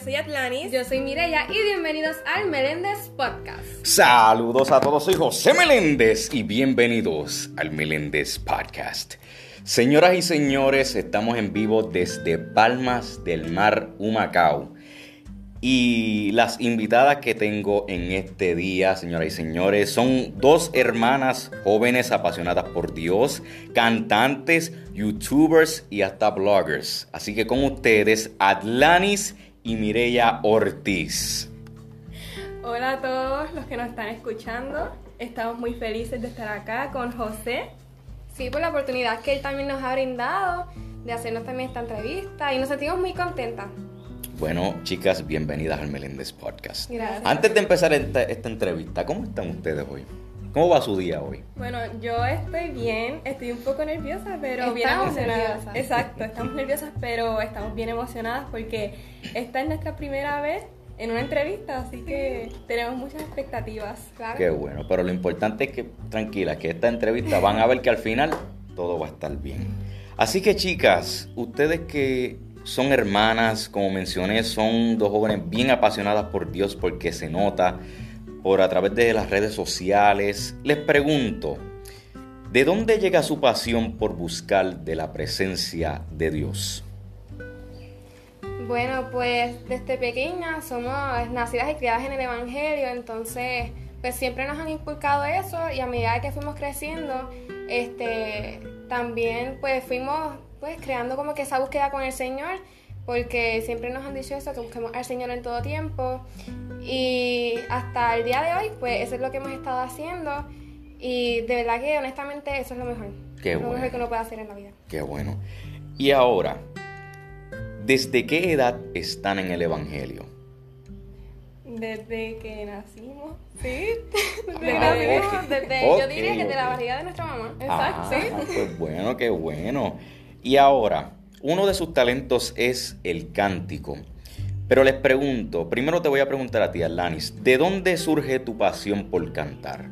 yo soy Atlanis. Yo soy Mireya y bienvenidos al Meléndez Podcast. Saludos a todos, soy José Meléndez y bienvenidos al Meléndez Podcast. Señoras y señores, estamos en vivo desde Palmas del Mar, Humacao. Y las invitadas que tengo en este día, señoras y señores, son dos hermanas jóvenes apasionadas por Dios, cantantes, youtubers y hasta bloggers. Así que con ustedes, Atlanis y Mireya Ortiz. Hola a todos los que nos están escuchando. Estamos muy felices de estar acá con José. Sí, por la oportunidad que él también nos ha brindado de hacernos también esta entrevista y nos sentimos muy contentas. Bueno, chicas, bienvenidas al Meléndez Podcast. Gracias. Antes de empezar esta, esta entrevista, ¿cómo están ustedes hoy? ¿Cómo va su día hoy? Bueno, yo estoy bien, estoy un poco nerviosa, pero bien Estamos emocionada. nerviosas. Exacto, estamos nerviosas, pero estamos bien emocionadas porque esta es nuestra primera vez en una entrevista, así que tenemos muchas expectativas. Claro. Qué bueno, pero lo importante es que, tranquila, que esta entrevista van a ver que al final todo va a estar bien. Así que chicas, ustedes que son hermanas, como mencioné, son dos jóvenes bien apasionadas por Dios porque se nota por a través de las redes sociales. Les pregunto, ¿de dónde llega su pasión por buscar de la presencia de Dios? Bueno, pues desde pequeñas somos nacidas y criadas en el Evangelio, entonces pues siempre nos han inculcado eso y a medida que fuimos creciendo, este, también pues fuimos pues creando como que esa búsqueda con el Señor, porque siempre nos han dicho eso, que busquemos al Señor en todo tiempo y hasta el día de hoy pues eso es lo que hemos estado haciendo y de verdad que honestamente eso es lo mejor, Qué lo bueno. mejor que uno puede hacer en la vida. Qué bueno. Y ahora, ¿desde qué edad están en el Evangelio? Desde que nacimos, ¿sí? Desde, Ah, que ok. nacimos, desde- yo diría que de la barriga de nuestra mamá. Exacto, Ah, sí. Pues bueno, qué bueno. Y ahora, uno de sus talentos es el cántico. Pero les pregunto, primero te voy a preguntar a ti, Alanis, ¿de dónde surge tu pasión por cantar?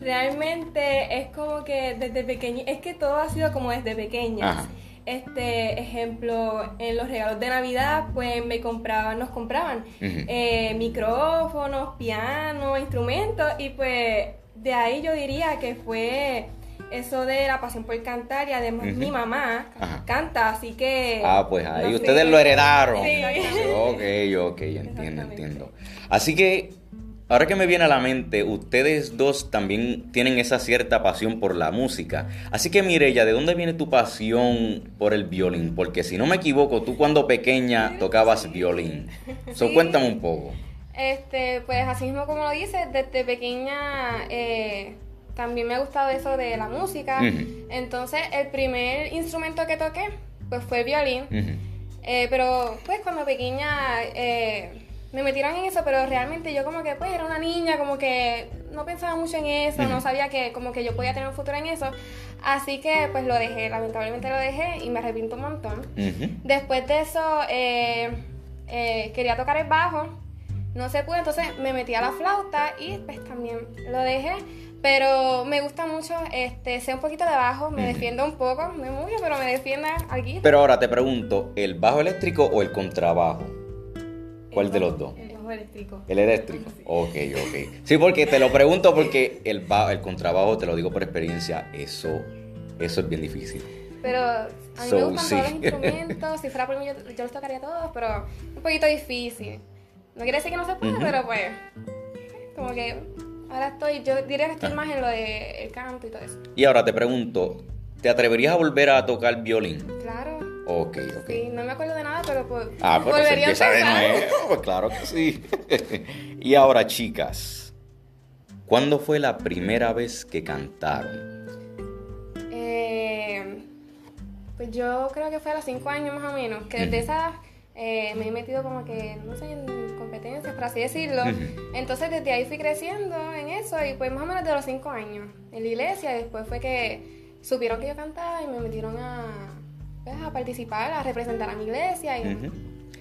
Realmente es como que desde pequeña, es que todo ha sido como desde pequeña. Ajá. Este ejemplo, en los regalos de Navidad, pues me compraban, nos compraban eh, micrófonos, piano, instrumentos, y pues de ahí yo diría que fue eso de la pasión por cantar, y además mi mamá Ajá. canta, así que. Ah, pues ahí no sé. ustedes lo heredaron. Sí. Ok, ok, entiendo, entiendo. Así que, ahora que me viene a la mente, ustedes dos también tienen esa cierta pasión por la música. Así que, Mireya, ¿de dónde viene tu pasión por el violín? Porque si no me equivoco, tú cuando pequeña tocabas violín. So, Sí. cuéntame un poco. Este, pues así mismo como lo dices, desde pequeña eh, también me ha gustado eso de la música. Ujú. Entonces, el primer instrumento que toqué, pues fue el violín. Ujú. Eh, pero pues cuando pequeña eh, me metieron en eso, pero realmente yo como que pues era una niña, como que no pensaba mucho en eso, no Ujú. sabía que como que yo podía tener un futuro en eso. Así que pues lo dejé, lamentablemente lo dejé y me arrepiento un montón. Después de eso eh, eh, quería tocar el bajo, no se pudo, entonces me metí a la flauta y pues también lo dejé. Pero me gusta mucho, este, sé un poquito de bajo, me defiendo un poco, no mucho, pero me defiende algo. Pero ahora te pregunto, ¿el bajo eléctrico o el contrabajo? ¿Cuál de los dos? El bajo eléctrico. El eléctrico. Ok, ok. Sí, porque te lo pregunto porque el, ba- el contrabajo, te lo digo por experiencia, eso, eso es bien difícil. Pero a mí So, me gustan sí. todos los instrumentos. Si fuera por mí, yo, yo los tocaría todos, pero un poquito difícil. No quiere decir que no se puede, Ujú. pero pues. Como que ahora estoy, yo diría que estoy más en lo del canto y todo eso. Y ahora te pregunto, ¿te atreverías a volver a tocar violín? Claro. Ok, ok. Sí, no me acuerdo de nada, pero pues. Ah, pero se volvería a empieza de nuevo. Pues claro que sí. y ahora, chicas, ¿cuándo fue la primera vez que cantaron? Eh, pues yo creo que fue a los 5 años más o menos, que desde esa eh, me he metido como que, no sé, en competencias, por así decirlo. Entonces desde ahí fui creciendo en eso y pues más o menos de los 5 años en la iglesia. Después fue que supieron que yo cantaba y me metieron a, pues, a participar, a representar a mi iglesia. Y, Ujú.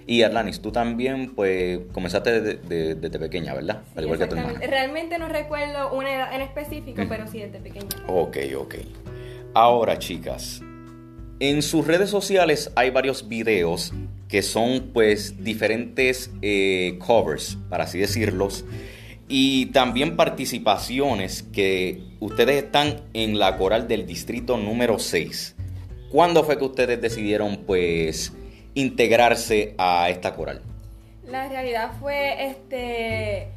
Y Arlanis, tú también, pues, comenzaste desde, de- desde pequeña, ¿verdad? Al igual que tu hermana. Realmente no recuerdo una edad en específico, pero sí desde pequeña. Ok, ok. Ahora, chicas, en sus redes sociales hay varios videos que son pues diferentes eh, covers, para así decirlos, y también participaciones que ustedes están en la coral del distrito número 6. ¿Cuándo fue que ustedes decidieron pues integrarse a esta coral? La realidad fue este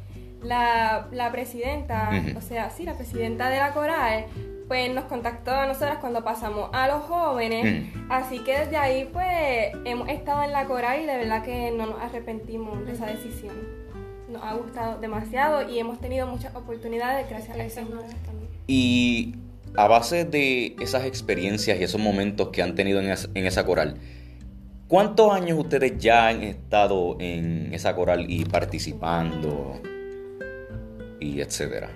la, presidenta, o sea, sí, la presidenta de la coral, pues nos contactó a nosotras cuando pasamos a los jóvenes. Así que desde ahí, pues, hemos estado en la coral y de verdad que no nos arrepentimos de esa decisión. Nos ha gustado demasiado y hemos tenido muchas oportunidades gracias a eso. Y a base de esas experiencias y esos momentos que han tenido en, en esa coral, ¿cuántos años ustedes ya han estado en esa coral y participando? y etcétera?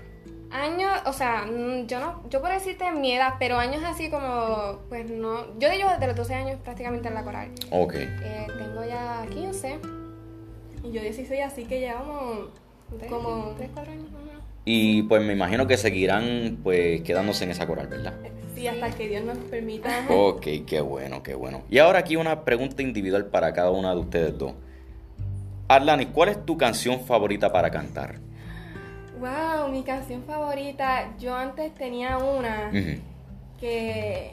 Años, o sea, mm, yo no, yo puedo decirte mi edad, pero años así como, pues no, yo llevo desde los 12 años prácticamente en la coral. Ok. Eh, tengo ya 15 y yo 16, así que llevamos como 3, 4 años Y pues me imagino que seguirán pues quedándose en esa coral, ¿verdad? Sí, hasta que Dios nos permita. Ok, qué bueno, qué bueno. Y ahora aquí una pregunta individual para cada una de ustedes dos. Arlani, ¿cuál es tu canción favorita para cantar? Wow, mi canción favorita. Yo antes tenía una que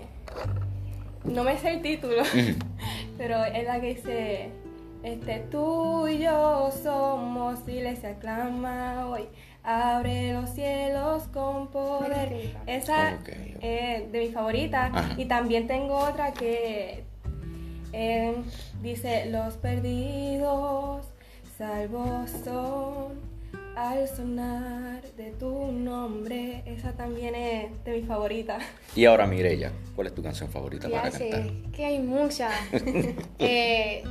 no me sé el título, pero es la que dice este tú y yo somos iglesia clama hoy. Abre los cielos con poder. Esa es de mi favorita. Y también tengo otra que eh, dice: Los perdidos, salvos son al sonar de tu nombre, esa también es de mi favorita. Y ahora Mirella, ¿cuál es tu canción favorita para cantar? Que hay muchas. Eh,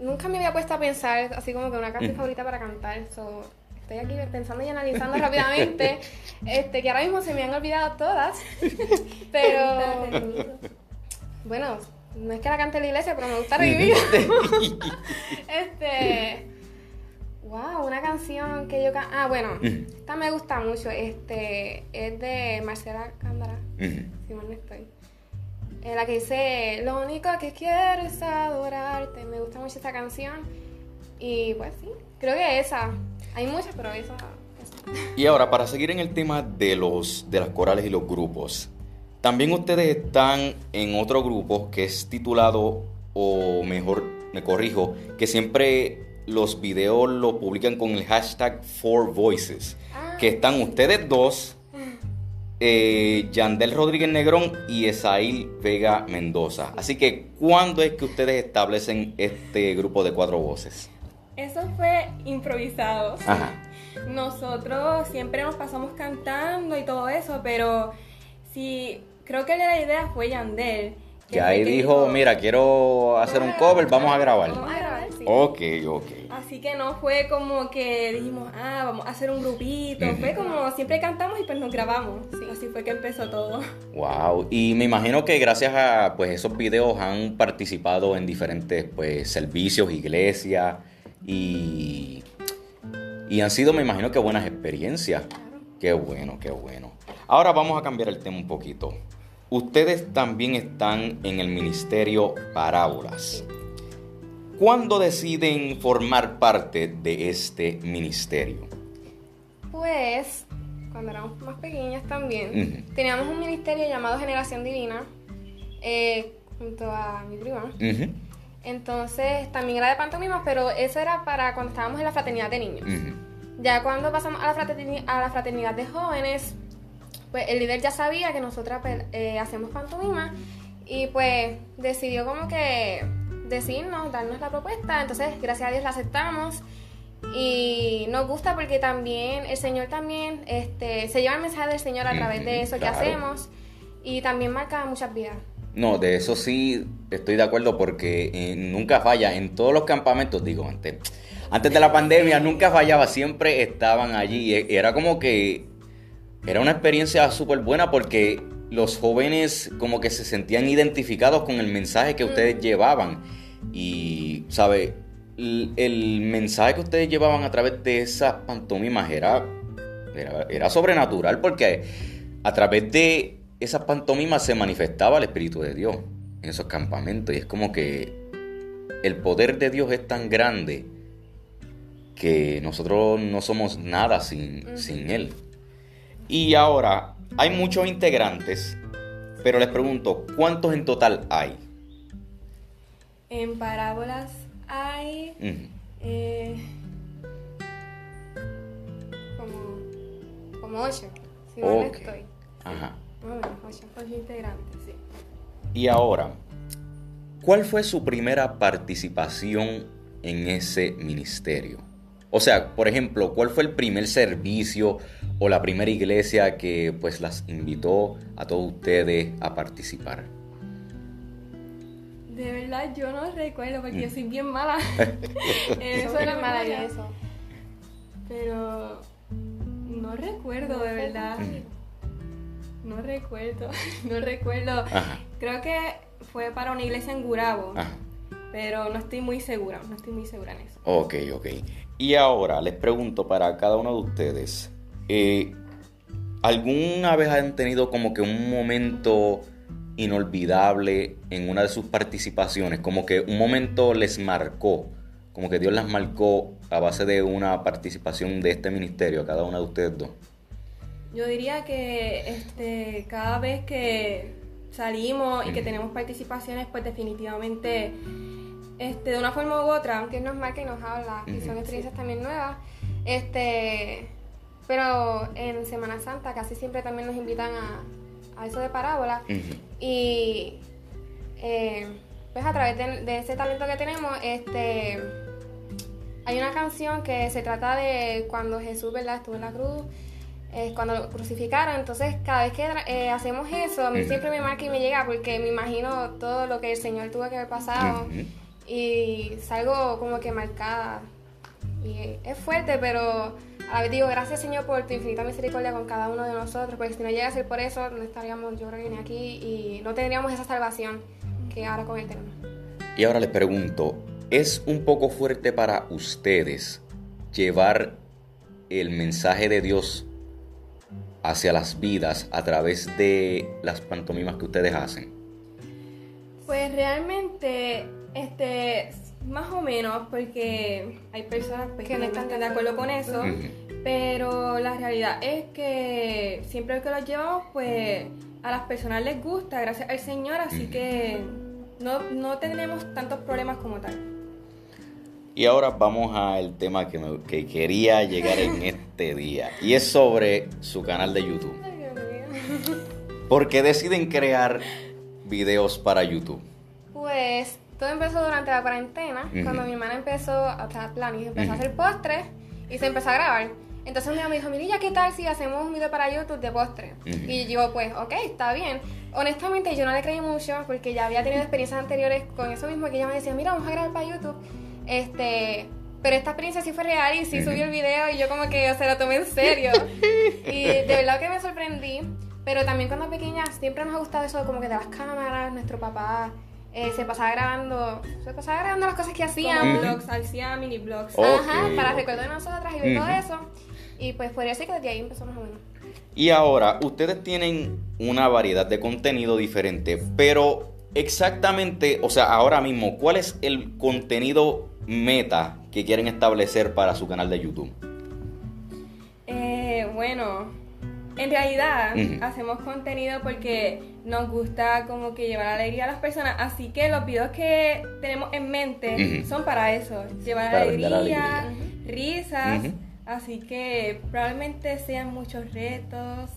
nunca me había puesto a pensar así como que una canción favorita para cantar. estoy aquí pensando y analizando rápidamente. Este, que ahora mismo se me han olvidado todas. Pero bueno, no es que la cante en la iglesia, pero me gusta revivir. este Wow, una canción que yo Ah, bueno, esta me gusta mucho. Este es de Marcela Cándara, si mal no estoy. En la que dice, lo único que quiero es adorarte. Me gusta mucho esta canción. Y pues sí, creo que esa. Hay muchas, pero esa, Y ahora, para seguir en el tema de los de las corales y los grupos, también ustedes están en otro grupo que es titulado, o mejor, me corrijo, que siempre los videos lo publican con el hashtag Four Voices, ah. que están ustedes dos, eh, Yandel Rodríguez Negrón y Esail Vega Mendoza. Así que, ¿cuándo es que ustedes establecen este grupo de cuatro voces? Eso fue improvisado. Nosotros siempre nos pasamos cantando y todo eso, pero sí, creo que la idea fue Yandel. Que ahí dijo, mira, quiero hacer un cover, vamos a grabar. Vamos a grabar, sí. Ok, ok. Así que no fue como que dijimos, ah, vamos a hacer un grupito. Fue como siempre cantamos y pues nos grabamos. Sí, así fue que empezó todo. Wow. Y me imagino que gracias a pues esos videos han participado en diferentes pues servicios, iglesias y y han sido, me imagino que buenas experiencias. Qué bueno, qué bueno. Ahora vamos a cambiar el tema un poquito. Ustedes también están en el ministerio Parábolas. ¿Cuándo deciden formar parte de este ministerio? Pues cuando éramos más pequeñas también. Teníamos un ministerio llamado Generación Divina eh, junto a mi prima. Entonces también era de pantomimas, pero eso era para cuando estábamos en la fraternidad de niños. Ya cuando pasamos a la, a la fraternidad de jóvenes, pues el líder ya sabía que nosotras pues, eh, hacemos pantomima y pues decidió como que decirnos, darnos la propuesta. Entonces, gracias a Dios la aceptamos y nos gusta porque también el Señor también este, se lleva el mensaje del Señor a través de eso que hacemos y también marca muchas vidas. No, de eso sí estoy de acuerdo porque eh, nunca falla. En todos los campamentos, digo, antes, antes de la pandemia nunca fallaba, siempre estaban allí. Y era como que era una experiencia súper buena porque los jóvenes como que se sentían identificados con el mensaje que ustedes llevaban. Y, ¿sabe? El, mensaje que ustedes llevaban a través de esas pantomimas era, era, sobrenatural porque a través de esas pantomimas se manifestaba el Espíritu de Dios en esos campamentos. Y es como que el poder de Dios es tan grande que nosotros no somos nada sin, sin Él. Y ahora, hay muchos integrantes, pero les pregunto, ¿cuántos en total hay? En parábolas hay eh, como, como ocho, si no estoy. Ajá. ocho, ocho integrantes, sí. Y ahora, ¿cuál fue su primera participación en ese ministerio? O sea, por ejemplo, ¿cuál fue el primer servicio o la primera iglesia que pues las invitó a todos ustedes a participar? De verdad yo no recuerdo porque yo soy bien mala. eso era maravilloso. Pero no recuerdo de verdad. No recuerdo, no recuerdo. Creo que fue para una iglesia en Gurabo. Pero no estoy muy segura, no estoy muy segura en eso. Ok, ok. Y ahora les pregunto para cada uno de ustedes, eh, ¿alguna vez han tenido como que un momento inolvidable en una de sus participaciones? Como que un momento les marcó, como que Dios las marcó a base de una participación de este ministerio, a cada una de ustedes dos. Yo diría que este, cada vez que salimos y que tenemos participaciones, pues definitivamente este, de una forma u otra. Que nos marca y nos habla, y son experiencias también nuevas. Este, pero en Semana Santa casi siempre también nos invitan a, a eso de parábola. Y eh, pues a través de, ese talento que tenemos, este, hay una canción que se trata de cuando Jesús ¿verdad? estuvo en la cruz. Es cuando lo crucificaron, entonces cada vez que eh, hacemos eso, a mí siempre me marca y me llega porque me imagino todo lo que el Señor tuvo que haber pasado y salgo como que marcada. Y es fuerte, pero a la vez digo, gracias Señor por tu infinita misericordia con cada uno de nosotros, porque si no llega a ser por eso, no estaríamos yo creo que ni aquí y no tendríamos esa salvación que ahora con él tenemos. Y ahora les pregunto, ¿es un poco fuerte para ustedes llevar el mensaje de Dios hacia las vidas a través de las pantomimas que ustedes hacen? Pues realmente este, más o menos, porque hay personas pues, que no están de acuerdo con eso, pero la realidad es que siempre que lo llevamos, pues a las personas les gusta, gracias al Señor, así que no, no tenemos tantos problemas como tal. Y ahora vamos al tema que, que quería llegar en este día, y es sobre su canal de YouTube. ¿Por qué deciden crear videos para YouTube? Pues todo empezó durante la cuarentena, cuando mi hermana empezó a hacer plan y empezó a hacer postres y se empezó a grabar. Entonces un día me dijo, Mirilla, ¿qué tal si hacemos un video para YouTube de postres? Y yo, pues, ok, está bien. Honestamente, yo no le creí mucho porque ya había tenido experiencias anteriores con eso mismo, que ella me decía, mira, vamos a grabar para YouTube. Este, pero esta experiencia sí fue real y sí subí el video y yo como que se lo tomé en serio. y de verdad que me sorprendí. Pero también cuando pequeña siempre nos ha gustado eso como que de las cámaras, nuestro papá eh, se pasaba grabando, se pasaba grabando las cosas que hacían. blogs, hacía mini blogs. Ajá, para recuerdo de nosotras y ver todo eso. Y pues podría ser que desde ahí empezó más o menos. Y ahora, ustedes tienen una variedad de contenido diferente, pero exactamente, o sea, ahora mismo, ¿cuál es el contenido meta que quieren establecer para su canal de YouTube? Eh, bueno, en realidad hacemos contenido porque nos gusta como que llevar alegría a las personas, así que los videos que tenemos en mente son para eso, llevar alegría, risas, así que probablemente sean muchos retos,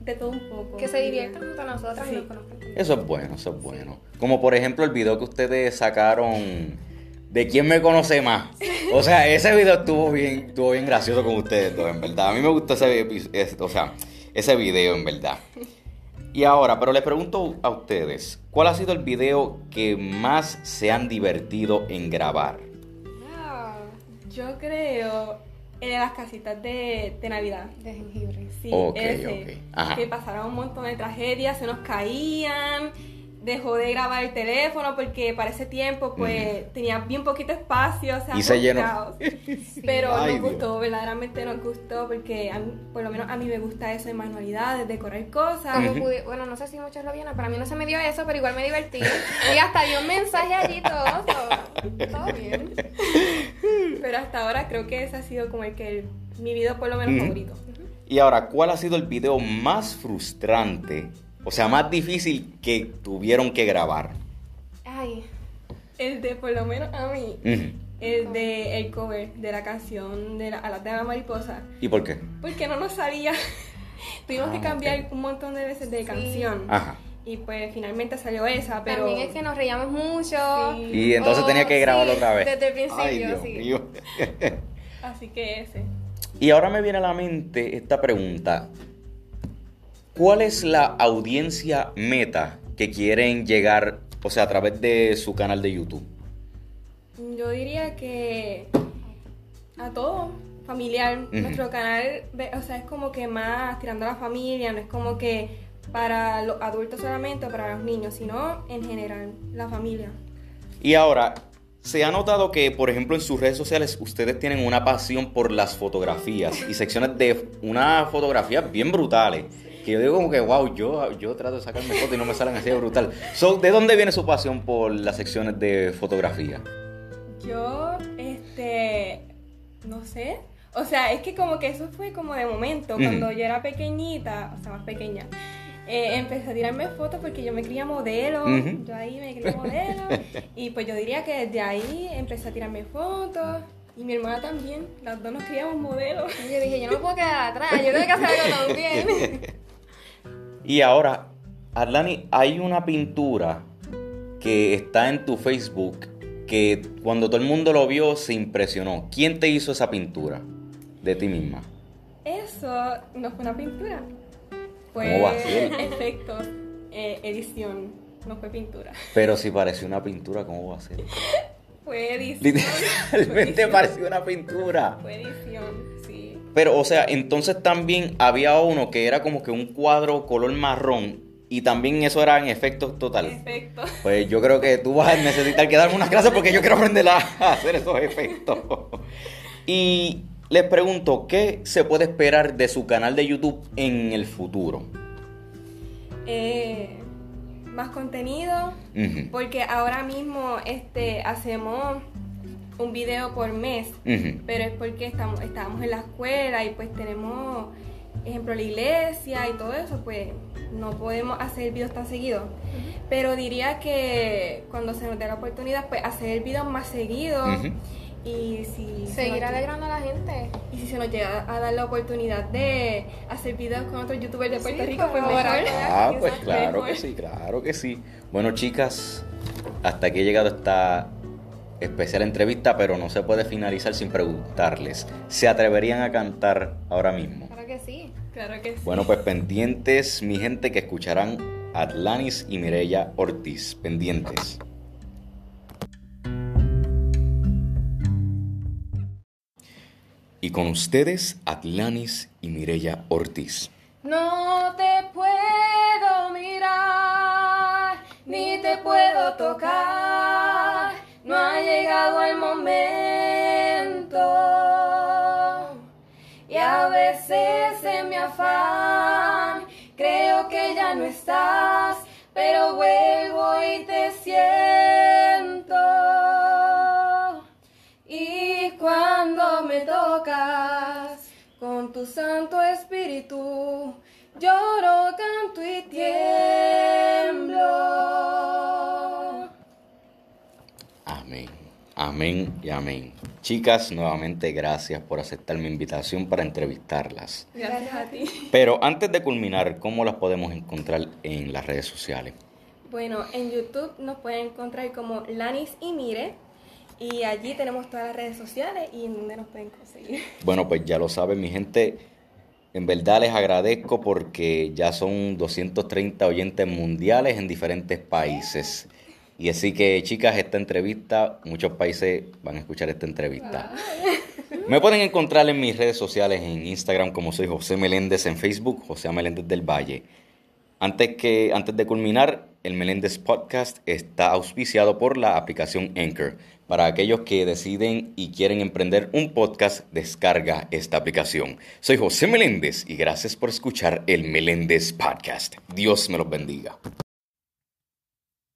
de todo un poco. Que se diviertan junto a nosotras y nos conozcan. Eso es bueno, eso es bueno. Como por ejemplo el video que ustedes sacaron de quién me conoce más. O sea, ese video estuvo bien, estuvo bien gracioso con ustedes dos, en verdad. A mí me gustó ese, o sea, ese video, en verdad. Y ahora, pero les pregunto a ustedes, ¿cuál ha sido el video que más se han divertido en grabar? Yo creo el de las casitas de, Navidad. De jengibre. Sí, ese. Que pasaron un montón de tragedias, se nos caían dejó de grabar el teléfono porque para ese tiempo pues tenía bien poquito espacio, o sea, y se llenó. Pero nos gustó, verdaderamente nos gustó porque por lo menos a mí me gusta eso de manualidades, de correr cosas. bueno, no sé si muchos lo vieron, para mí no se me dio eso, pero igual me divertí. y hasta dio un mensaje allí todo, todo, bien. Pero hasta ahora creo que ese ha sido como el que mi video por lo menos favorito. Y ahora, ¿cuál ha sido el video más frustrante o sea, más difícil que tuvieron que grabar. Ay, el de, por lo menos a mí, el de el cover de la canción de la, Alas de la Mariposa. ¿Y por qué? Porque no nos salía. Tuvimos que ah, cambiar un montón de veces de canción. Ajá. Y pues finalmente salió esa, pero... También es que nos reíamos mucho. Y entonces tenía que grabarlo otra vez. Desde el principio, sí. Así que ese. Y ahora me viene a la mente esta pregunta. ¿Cuál es la audiencia meta que quieren llegar, o sea, a través de su canal de YouTube? Yo diría que a todo, familiar. Nuestro canal, o sea, es como que más tirando a la familia, no es como que para los adultos solamente o para los niños, sino en general, la familia. Y ahora, se ha notado que, por ejemplo, en sus redes sociales ustedes tienen una pasión por las fotografías y secciones de una fotografía bien brutales que yo digo como que, wow, yo, yo trato de sacarme fotos y no me salen así de brutal. ¿De dónde viene su pasión por las secciones de fotografía? Yo, este, no sé. O sea, es que como que eso fue como de momento, cuando yo era pequeñita, o sea, más pequeña. Eh, empecé a tirarme fotos porque yo me quería modelo, yo ahí me quería modelo, y pues yo diría que desde ahí empecé a tirarme fotos, y mi hermana también, las dos nos queríamos modelos. Y yo dije, yo no puedo quedar atrás, yo tengo que hacer algo también. Y ahora, Arlani, hay una pintura que está en tu Facebook que cuando todo el mundo lo vio se impresionó. ¿Quién te hizo esa pintura de ti misma? Eso no fue una pintura. Fue ¿Cómo va a ser? efecto, eh, edición, no fue pintura. Pero si pareció una pintura, ¿cómo va a ser? fue edición. Literalmente pareció una pintura. Fue edición. Pero, o sea, entonces también había uno que era como que un cuadro color marrón y también eso era en efectos totales. Efectos. Pues yo creo que tú vas a necesitar que darme unas clases porque yo quiero aprender a hacer esos efectos. Y les pregunto, ¿qué se puede esperar de su canal de YouTube en el futuro? Eh, más contenido, porque ahora mismo este, hacemos un video por mes, pero es porque estamos, estábamos en la escuela y pues tenemos, ejemplo, la iglesia y todo eso, pues no podemos hacer videos tan seguidos. Pero diría que cuando se nos dé la oportunidad, pues hacer videos más seguidos. Y si seguir alegrando a la gente. Y si se nos llega a dar la oportunidad de hacer videos con otros youtubers de Puerto Rico, pues mejor. Ah, pues claro que sí, claro que sí. Bueno, chicas, hasta aquí he llegado esta especial entrevista, pero no se puede finalizar sin preguntarles. ¿Se atreverían a cantar ahora mismo? Claro que sí. Claro que sí. Bueno, pues pendientes, mi gente, que escucharán Atlanis y Mireya Ortiz. Pendientes. Y con ustedes, Atlanis y Mireya Ortiz. No te puedo mirar, ni te puedo tocar no ha llegado el momento. Y a veces en mi afán creo que ya no estás, pero vuelvo y te siento. Y cuando me tocas con tu Santo Espíritu, lloro, canto y tiemblo. Amén. Y amén. Chicas, nuevamente gracias por aceptar mi invitación para entrevistarlas. Gracias a ti. Pero antes de culminar, ¿cómo las podemos encontrar en las redes sociales? Bueno, en YouTube nos pueden encontrar como Lanis y Mire. Y allí tenemos todas las redes sociales y en donde nos pueden conseguir. Bueno, pues ya lo saben, mi gente. En verdad les agradezco porque ya son 230 oyentes mundiales en diferentes países. Y así que, chicas, esta entrevista, muchos países van a escuchar esta entrevista. Me pueden encontrar en mis redes sociales, en Instagram como soy José Meléndez, en Facebook José Meléndez del Valle. Antes, que, antes de culminar, el Meléndez Podcast está auspiciado por la aplicación Anchor. Para aquellos que deciden y quieren emprender un podcast, descarga esta aplicación. Soy José Meléndez y gracias por escuchar el Meléndez Podcast. Dios me los bendiga.